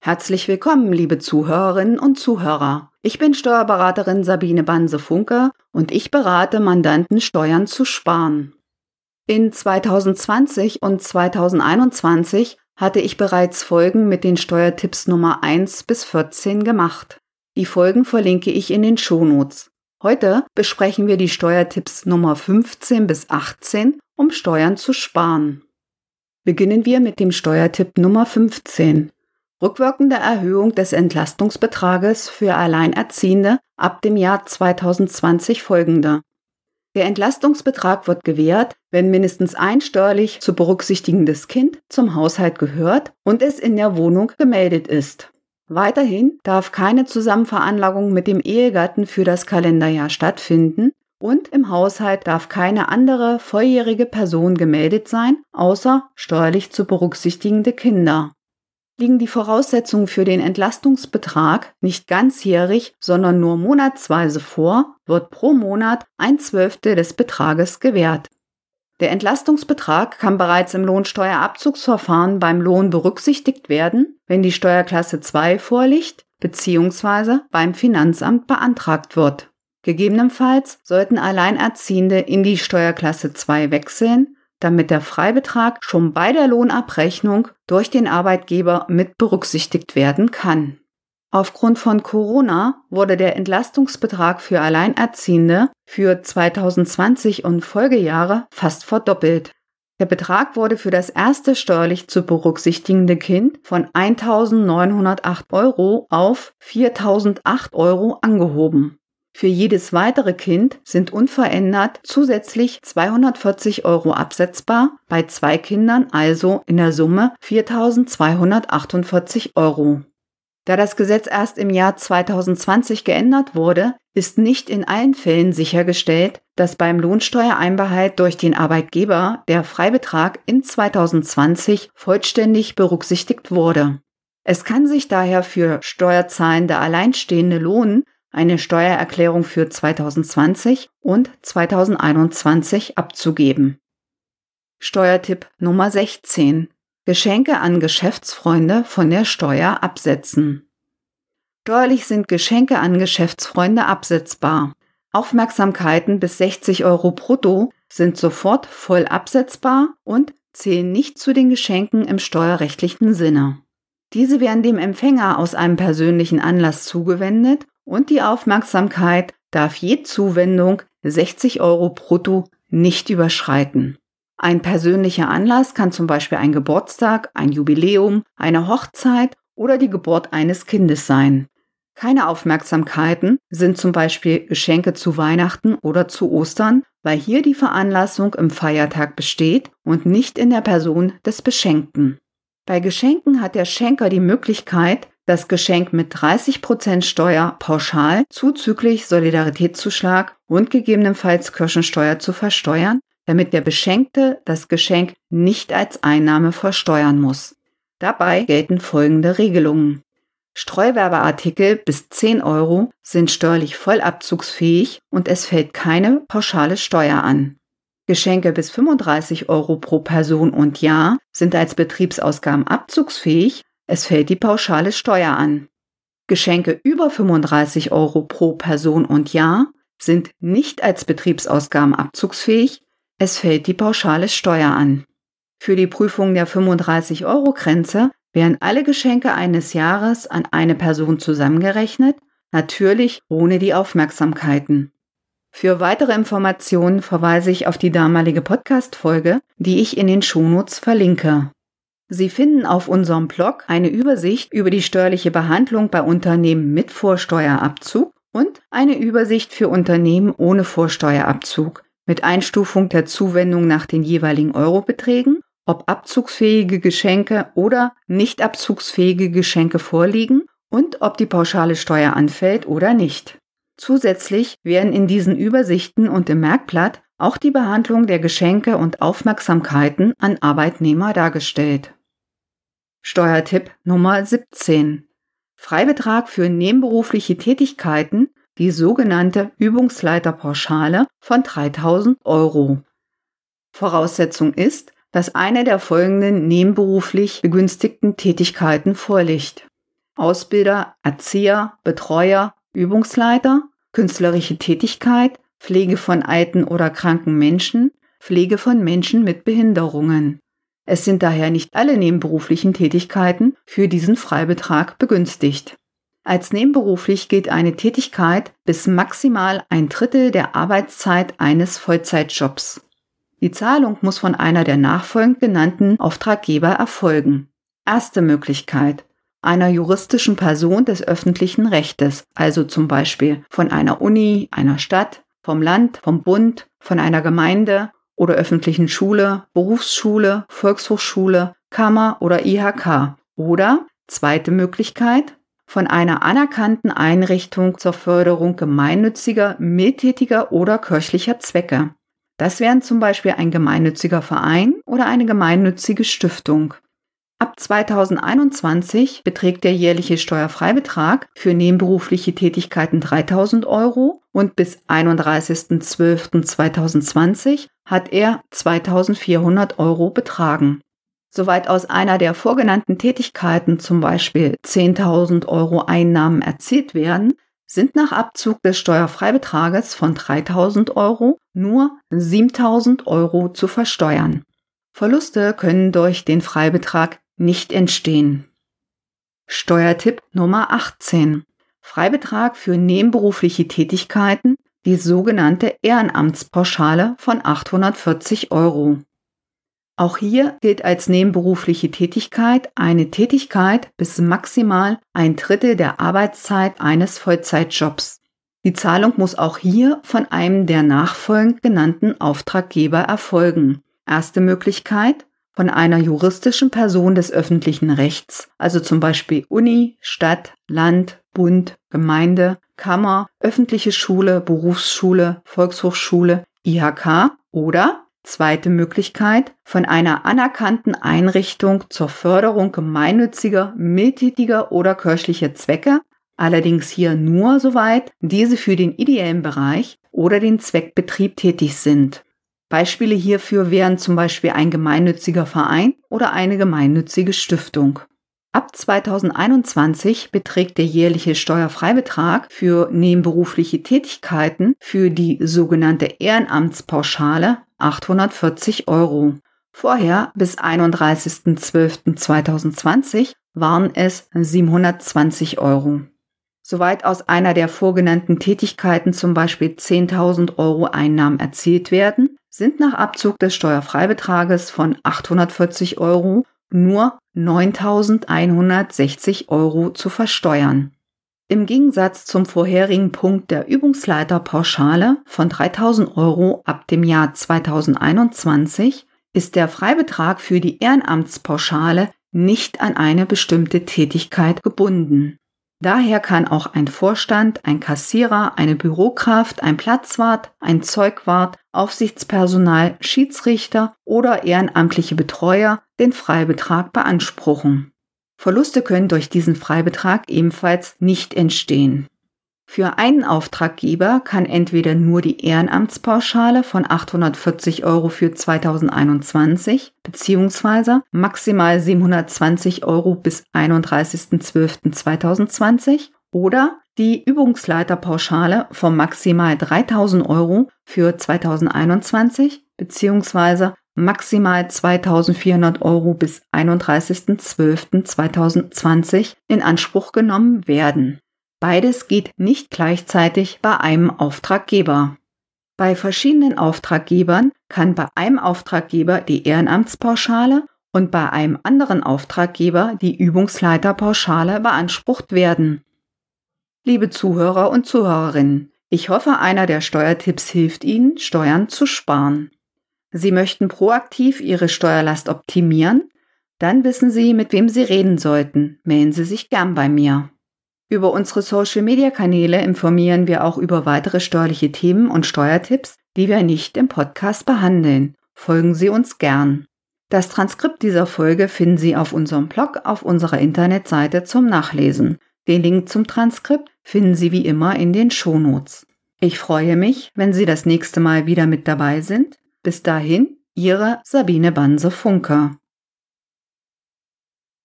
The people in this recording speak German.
Herzlich willkommen, liebe Zuhörerinnen und Zuhörer. Ich bin Steuerberaterin Sabine Banse-Funke und ich berate Mandanten, Steuern zu sparen. In 2020 und 2021 hatte ich bereits Folgen mit den Steuertipps Nummer 1 bis 14 gemacht. Die Folgen verlinke ich in den Shownotes. Heute besprechen wir die Steuertipps Nummer 15 bis 18, um Steuern zu sparen. Beginnen wir mit dem Steuertipp Nummer 15 rückwirkende Erhöhung des Entlastungsbetrages für Alleinerziehende ab dem Jahr 2020 folgende. Der Entlastungsbetrag wird gewährt, wenn mindestens ein steuerlich zu berücksichtigendes Kind zum Haushalt gehört und es in der Wohnung gemeldet ist. Weiterhin darf keine Zusammenveranlagung mit dem Ehegatten für das Kalenderjahr stattfinden und im Haushalt darf keine andere volljährige Person gemeldet sein, außer steuerlich zu berücksichtigende Kinder liegen die Voraussetzungen für den Entlastungsbetrag nicht ganzjährig, sondern nur monatsweise vor, wird pro Monat ein Zwölftel des Betrages gewährt. Der Entlastungsbetrag kann bereits im Lohnsteuerabzugsverfahren beim Lohn berücksichtigt werden, wenn die Steuerklasse 2 vorliegt bzw. beim Finanzamt beantragt wird. Gegebenenfalls sollten Alleinerziehende in die Steuerklasse 2 wechseln, damit der Freibetrag schon bei der Lohnabrechnung durch den Arbeitgeber mit berücksichtigt werden kann. Aufgrund von Corona wurde der Entlastungsbetrag für Alleinerziehende für 2020 und Folgejahre fast verdoppelt. Der Betrag wurde für das erste steuerlich zu berücksichtigende Kind von 1.908 Euro auf 4.008 Euro angehoben. Für jedes weitere Kind sind unverändert zusätzlich 240 Euro absetzbar, bei zwei Kindern also in der Summe 4.248 Euro. Da das Gesetz erst im Jahr 2020 geändert wurde, ist nicht in allen Fällen sichergestellt, dass beim Lohnsteuereinbehalt durch den Arbeitgeber der Freibetrag in 2020 vollständig berücksichtigt wurde. Es kann sich daher für steuerzahlende Alleinstehende lohnen, eine Steuererklärung für 2020 und 2021 abzugeben. Steuertipp Nummer 16. Geschenke an Geschäftsfreunde von der Steuer absetzen. Steuerlich sind Geschenke an Geschäftsfreunde absetzbar. Aufmerksamkeiten bis 60 Euro brutto sind sofort voll absetzbar und zählen nicht zu den Geschenken im steuerrechtlichen Sinne. Diese werden dem Empfänger aus einem persönlichen Anlass zugewendet und die Aufmerksamkeit darf je Zuwendung 60 Euro brutto nicht überschreiten. Ein persönlicher Anlass kann zum Beispiel ein Geburtstag, ein Jubiläum, eine Hochzeit oder die Geburt eines Kindes sein. Keine Aufmerksamkeiten sind zum Beispiel Geschenke zu Weihnachten oder zu Ostern, weil hier die Veranlassung im Feiertag besteht und nicht in der Person des Beschenkten. Bei Geschenken hat der Schenker die Möglichkeit, das Geschenk mit 30% Steuer pauschal zuzüglich Solidaritätszuschlag und gegebenenfalls Kirchensteuer zu versteuern, damit der Beschenkte das Geschenk nicht als Einnahme versteuern muss. Dabei gelten folgende Regelungen. Streuwerbeartikel bis 10 Euro sind steuerlich vollabzugsfähig und es fällt keine pauschale Steuer an. Geschenke bis 35 Euro pro Person und Jahr sind als Betriebsausgaben abzugsfähig es fällt die pauschale Steuer an. Geschenke über 35 Euro pro Person und Jahr sind nicht als Betriebsausgaben abzugsfähig. Es fällt die pauschale Steuer an. Für die Prüfung der 35 Euro Grenze werden alle Geschenke eines Jahres an eine Person zusammengerechnet, natürlich ohne die Aufmerksamkeiten. Für weitere Informationen verweise ich auf die damalige Podcast-Folge, die ich in den Shownotes verlinke. Sie finden auf unserem Blog eine Übersicht über die steuerliche Behandlung bei Unternehmen mit Vorsteuerabzug und eine Übersicht für Unternehmen ohne Vorsteuerabzug mit Einstufung der Zuwendung nach den jeweiligen Eurobeträgen, ob abzugsfähige Geschenke oder nicht abzugsfähige Geschenke vorliegen und ob die pauschale Steuer anfällt oder nicht. Zusätzlich werden in diesen Übersichten und im Merkblatt auch die Behandlung der Geschenke und Aufmerksamkeiten an Arbeitnehmer dargestellt. Steuertipp Nummer 17. Freibetrag für nebenberufliche Tätigkeiten, die sogenannte Übungsleiterpauschale von 3000 Euro. Voraussetzung ist, dass eine der folgenden nebenberuflich begünstigten Tätigkeiten vorliegt. Ausbilder, Erzieher, Betreuer, Übungsleiter, künstlerische Tätigkeit, Pflege von alten oder kranken Menschen, Pflege von Menschen mit Behinderungen. Es sind daher nicht alle nebenberuflichen Tätigkeiten für diesen Freibetrag begünstigt. Als nebenberuflich gilt eine Tätigkeit bis maximal ein Drittel der Arbeitszeit eines Vollzeitjobs. Die Zahlung muss von einer der nachfolgend genannten Auftraggeber erfolgen. Erste Möglichkeit einer juristischen Person des öffentlichen Rechtes, also zum Beispiel von einer Uni, einer Stadt, vom Land, vom Bund, von einer Gemeinde oder öffentlichen Schule, Berufsschule, Volkshochschule, Kammer oder IHK. Oder zweite Möglichkeit, von einer anerkannten Einrichtung zur Förderung gemeinnütziger, mildtätiger oder kirchlicher Zwecke. Das wären zum Beispiel ein gemeinnütziger Verein oder eine gemeinnützige Stiftung. Ab 2021 beträgt der jährliche Steuerfreibetrag für nebenberufliche Tätigkeiten 3000 Euro und bis 31.12.2020 hat er 2400 Euro betragen. Soweit aus einer der vorgenannten Tätigkeiten zum Beispiel 10.000 Euro Einnahmen erzielt werden, sind nach Abzug des Steuerfreibetrages von 3000 Euro nur 7000 Euro zu versteuern. Verluste können durch den Freibetrag nicht entstehen. Steuertipp Nummer 18. Freibetrag für nebenberufliche Tätigkeiten, die sogenannte Ehrenamtspauschale von 840 Euro. Auch hier gilt als nebenberufliche Tätigkeit eine Tätigkeit bis maximal ein Drittel der Arbeitszeit eines Vollzeitjobs. Die Zahlung muss auch hier von einem der nachfolgend genannten Auftraggeber erfolgen. Erste Möglichkeit von einer juristischen Person des öffentlichen Rechts, also zum Beispiel Uni, Stadt, Land, Bund, Gemeinde, Kammer, öffentliche Schule, Berufsschule, Volkshochschule, IHK oder zweite Möglichkeit von einer anerkannten Einrichtung zur Förderung gemeinnütziger, mildtätiger oder kirchlicher Zwecke, allerdings hier nur soweit diese für den ideellen Bereich oder den Zweckbetrieb tätig sind. Beispiele hierfür wären zum Beispiel ein gemeinnütziger Verein oder eine gemeinnützige Stiftung. Ab 2021 beträgt der jährliche Steuerfreibetrag für nebenberufliche Tätigkeiten für die sogenannte Ehrenamtspauschale 840 Euro. Vorher bis 31.12.2020 waren es 720 Euro. Soweit aus einer der vorgenannten Tätigkeiten zum Beispiel 10.000 Euro Einnahmen erzielt werden, sind nach Abzug des Steuerfreibetrages von 840 Euro nur 9.160 Euro zu versteuern. Im Gegensatz zum vorherigen Punkt der Übungsleiterpauschale von 3.000 Euro ab dem Jahr 2021 ist der Freibetrag für die Ehrenamtspauschale nicht an eine bestimmte Tätigkeit gebunden. Daher kann auch ein Vorstand, ein Kassierer, eine Bürokraft, ein Platzwart, ein Zeugwart, Aufsichtspersonal, Schiedsrichter oder ehrenamtliche Betreuer den Freibetrag beanspruchen. Verluste können durch diesen Freibetrag ebenfalls nicht entstehen. Für einen Auftraggeber kann entweder nur die Ehrenamtspauschale von 840 Euro für 2021 bzw. maximal 720 Euro bis 31.12.2020 oder die Übungsleiterpauschale von maximal 3000 Euro für 2021 bzw. maximal 2400 Euro bis 31.12.2020 in Anspruch genommen werden. Beides geht nicht gleichzeitig bei einem Auftraggeber. Bei verschiedenen Auftraggebern kann bei einem Auftraggeber die Ehrenamtspauschale und bei einem anderen Auftraggeber die Übungsleiterpauschale beansprucht werden. Liebe Zuhörer und Zuhörerinnen, ich hoffe, einer der Steuertipps hilft Ihnen, Steuern zu sparen. Sie möchten proaktiv Ihre Steuerlast optimieren? Dann wissen Sie, mit wem Sie reden sollten. Melden Sie sich gern bei mir. Über unsere Social-Media-Kanäle informieren wir auch über weitere steuerliche Themen und Steuertipps, die wir nicht im Podcast behandeln. Folgen Sie uns gern. Das Transkript dieser Folge finden Sie auf unserem Blog auf unserer Internetseite zum Nachlesen. Den Link zum Transkript finden Sie wie immer in den Shownotes. Ich freue mich, wenn Sie das nächste Mal wieder mit dabei sind. Bis dahin, Ihre Sabine Banse Funker.